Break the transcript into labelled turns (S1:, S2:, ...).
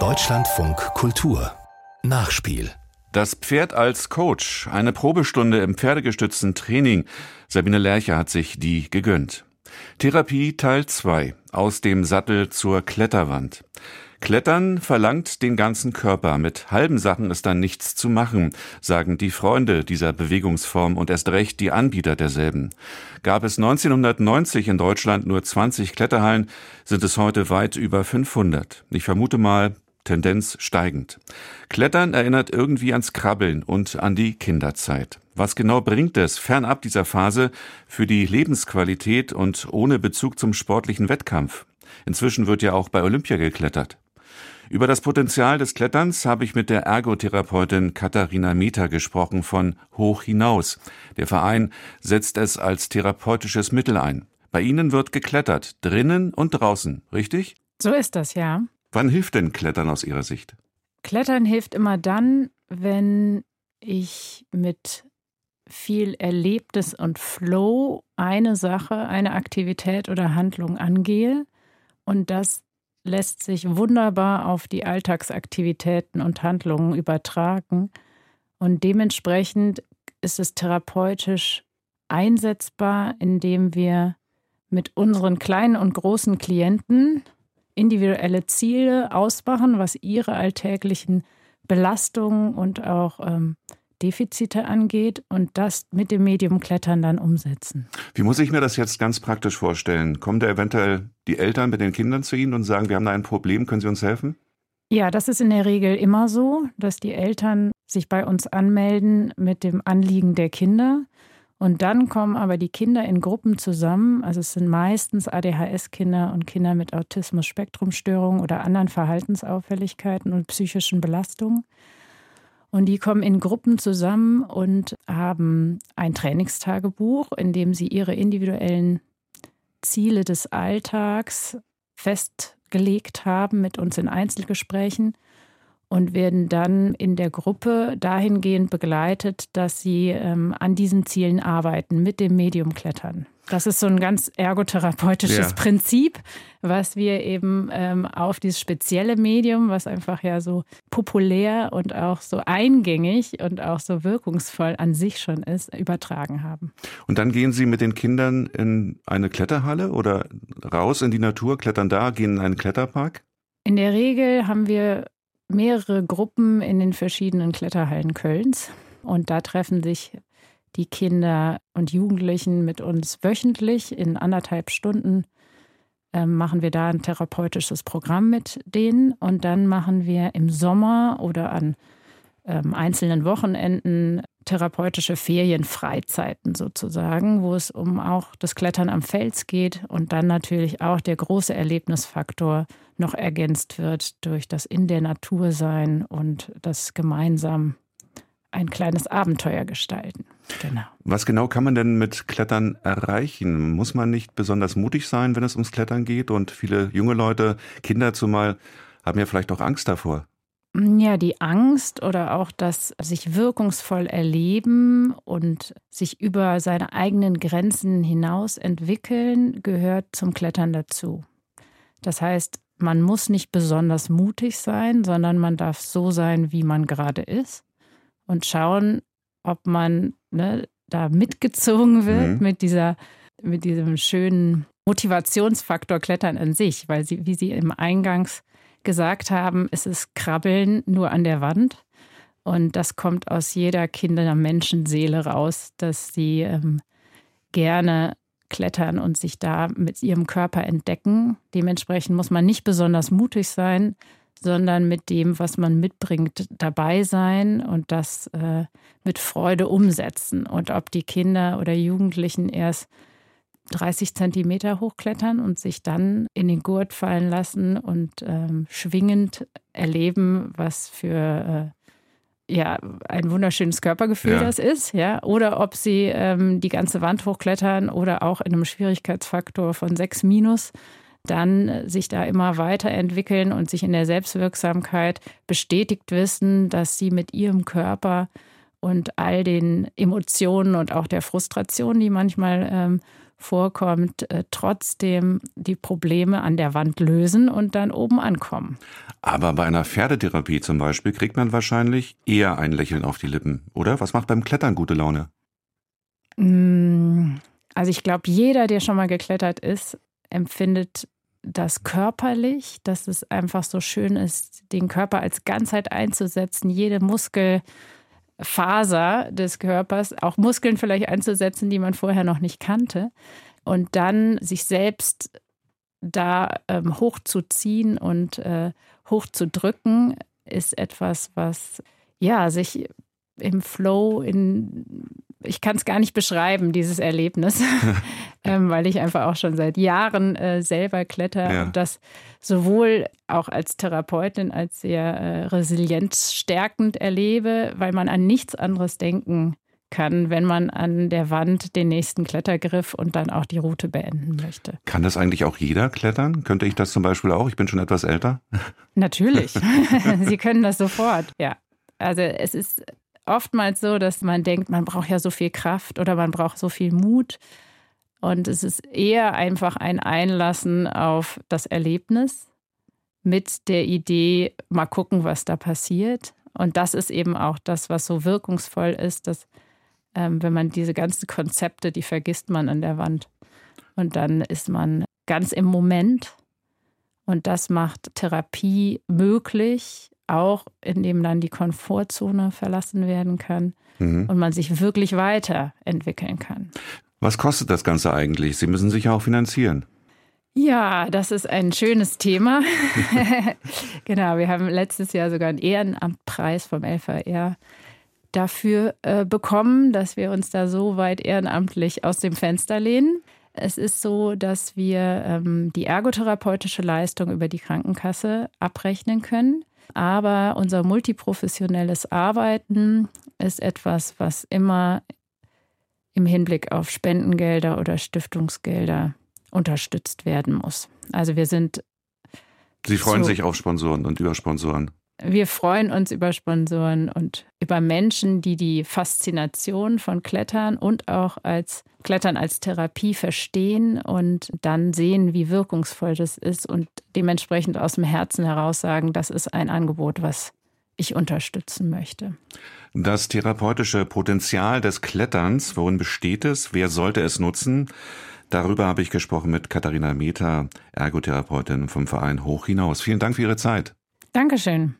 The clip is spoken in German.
S1: Deutschlandfunk Kultur Nachspiel
S2: das Pferd als Coach, eine Probestunde im pferdegestützten Training. Sabine Lercher hat sich die gegönnt. Therapie Teil 2. Aus dem Sattel zur Kletterwand. Klettern verlangt den ganzen Körper. Mit halben Sachen ist dann nichts zu machen, sagen die Freunde dieser Bewegungsform und erst recht die Anbieter derselben. Gab es 1990 in Deutschland nur 20 Kletterhallen, sind es heute weit über 500. Ich vermute mal, Tendenz steigend. Klettern erinnert irgendwie ans Krabbeln und an die Kinderzeit. Was genau bringt es, fernab dieser Phase, für die Lebensqualität und ohne Bezug zum sportlichen Wettkampf? Inzwischen wird ja auch bei Olympia geklettert. Über das Potenzial des Kletterns habe ich mit der Ergotherapeutin Katharina Meter gesprochen von Hoch hinaus. Der Verein setzt es als therapeutisches Mittel ein. Bei Ihnen wird geklettert, drinnen und draußen, richtig?
S3: So ist das, ja.
S2: Wann hilft denn Klettern aus Ihrer Sicht?
S3: Klettern hilft immer dann, wenn ich mit viel Erlebtes und Flow eine Sache, eine Aktivität oder Handlung angehe. Und das lässt sich wunderbar auf die Alltagsaktivitäten und Handlungen übertragen. Und dementsprechend ist es therapeutisch einsetzbar, indem wir mit unseren kleinen und großen Klienten individuelle Ziele ausmachen, was ihre alltäglichen Belastungen und auch ähm, Defizite angeht und das mit dem Medium Klettern dann umsetzen.
S2: Wie muss ich mir das jetzt ganz praktisch vorstellen? Kommen da eventuell die Eltern mit den Kindern zu Ihnen und sagen, wir haben da ein Problem, können Sie uns helfen?
S3: Ja, das ist in der Regel immer so, dass die Eltern sich bei uns anmelden mit dem Anliegen der Kinder. Und dann kommen aber die Kinder in Gruppen zusammen. Also es sind meistens ADHS-Kinder und Kinder mit Autismus-Spektrumstörungen oder anderen Verhaltensauffälligkeiten und psychischen Belastungen. Und die kommen in Gruppen zusammen und haben ein Trainingstagebuch, in dem sie ihre individuellen Ziele des Alltags festgelegt haben mit uns in Einzelgesprächen und werden dann in der Gruppe dahingehend begleitet, dass sie ähm, an diesen Zielen arbeiten, mit dem Medium klettern. Das ist so ein ganz ergotherapeutisches ja. Prinzip, was wir eben ähm, auf dieses spezielle Medium, was einfach ja so populär und auch so eingängig und auch so wirkungsvoll an sich schon ist, übertragen haben.
S2: Und dann gehen Sie mit den Kindern in eine Kletterhalle oder raus in die Natur, klettern da, gehen in einen Kletterpark?
S3: In der Regel haben wir mehrere Gruppen in den verschiedenen Kletterhallen Kölns. Und da treffen sich die Kinder und Jugendlichen mit uns wöchentlich in anderthalb Stunden. Ähm, machen wir da ein therapeutisches Programm mit denen. Und dann machen wir im Sommer oder an ähm, einzelnen Wochenenden therapeutische Ferienfreizeiten sozusagen, wo es um auch das Klettern am Fels geht und dann natürlich auch der große Erlebnisfaktor noch ergänzt wird durch das in der Natur sein und das gemeinsam ein kleines Abenteuer gestalten.
S2: Genau. Was genau kann man denn mit Klettern erreichen? Muss man nicht besonders mutig sein, wenn es ums Klettern geht? Und viele junge Leute, Kinder zumal, haben ja vielleicht auch Angst davor.
S3: Ja, die Angst oder auch das sich wirkungsvoll erleben und sich über seine eigenen Grenzen hinaus entwickeln, gehört zum Klettern dazu. Das heißt, man muss nicht besonders mutig sein, sondern man darf so sein, wie man gerade ist und schauen, ob man ne, da mitgezogen wird mhm. mit dieser, mit diesem schönen Motivationsfaktor Klettern an sich, weil sie, wie Sie im Eingangs gesagt haben, es ist Krabbeln nur an der Wand. Und das kommt aus jeder Kinder-Menschenseele raus, dass sie ähm, gerne klettern und sich da mit ihrem Körper entdecken. Dementsprechend muss man nicht besonders mutig sein, sondern mit dem, was man mitbringt, dabei sein und das äh, mit Freude umsetzen. Und ob die Kinder oder Jugendlichen erst 30 Zentimeter hochklettern und sich dann in den Gurt fallen lassen und ähm, schwingend erleben, was für äh, ja, ein wunderschönes Körpergefühl ja. das ist, ja, oder ob sie ähm, die ganze Wand hochklettern oder auch in einem Schwierigkeitsfaktor von 6 minus dann sich da immer weiterentwickeln und sich in der Selbstwirksamkeit bestätigt wissen, dass sie mit ihrem Körper und all den Emotionen und auch der Frustration, die manchmal ähm, vorkommt, äh, trotzdem die Probleme an der Wand lösen und dann oben ankommen.
S2: Aber bei einer Pferdetherapie zum Beispiel kriegt man wahrscheinlich eher ein Lächeln auf die Lippen, oder? Was macht beim Klettern gute Laune?
S3: Mm, also ich glaube, jeder, der schon mal geklettert ist, empfindet das körperlich, dass es einfach so schön ist, den Körper als Ganzheit einzusetzen, jede Muskelfaser des Körpers, auch Muskeln vielleicht einzusetzen, die man vorher noch nicht kannte. Und dann sich selbst da ähm, hochzuziehen und äh, hochzudrücken, ist etwas, was ja sich im Flow in ich kann es gar nicht beschreiben, dieses Erlebnis, ähm, weil ich einfach auch schon seit Jahren äh, selber kletter ja. und das sowohl auch als Therapeutin als sehr äh, resilienzstärkend erlebe, weil man an nichts anderes denken kann, wenn man an der Wand den nächsten Klettergriff und dann auch die Route beenden möchte.
S2: Kann das eigentlich auch jeder klettern? Könnte ich das zum Beispiel auch? Ich bin schon etwas älter.
S3: Natürlich. Sie können das sofort, ja. Also es ist oftmals so, dass man denkt, man braucht ja so viel Kraft oder man braucht so viel Mut. Und es ist eher einfach ein Einlassen auf das Erlebnis mit der Idee, mal gucken, was da passiert. Und das ist eben auch das, was so wirkungsvoll ist, dass ähm, wenn man diese ganzen Konzepte, die vergisst man an der Wand. Und dann ist man ganz im Moment. Und das macht Therapie möglich, auch indem dann die Komfortzone verlassen werden kann mhm. und man sich wirklich weiterentwickeln kann.
S2: Was kostet das Ganze eigentlich? Sie müssen sich ja auch finanzieren.
S3: Ja, das ist ein schönes Thema. genau, wir haben letztes Jahr sogar einen Ehrenamtpreis vom LVR dafür äh, bekommen, dass wir uns da so weit ehrenamtlich aus dem Fenster lehnen. Es ist so, dass wir ähm, die ergotherapeutische Leistung über die Krankenkasse abrechnen können. Aber unser multiprofessionelles Arbeiten ist etwas, was immer im Hinblick auf Spendengelder oder Stiftungsgelder unterstützt werden muss. Also wir sind.
S2: Sie freuen so, sich auf Sponsoren und über Sponsoren.
S3: Wir freuen uns über Sponsoren und über Menschen, die die Faszination von Klettern und auch als Klettern als Therapie verstehen und dann sehen, wie wirkungsvoll das ist und dementsprechend aus dem Herzen heraus sagen, das ist ein Angebot, was ich unterstützen möchte.
S2: Das therapeutische Potenzial des Kletterns, worin besteht es? Wer sollte es nutzen? Darüber habe ich gesprochen mit Katharina Meter, Ergotherapeutin vom Verein Hoch hinaus. Vielen Dank für Ihre Zeit.
S3: Dankeschön.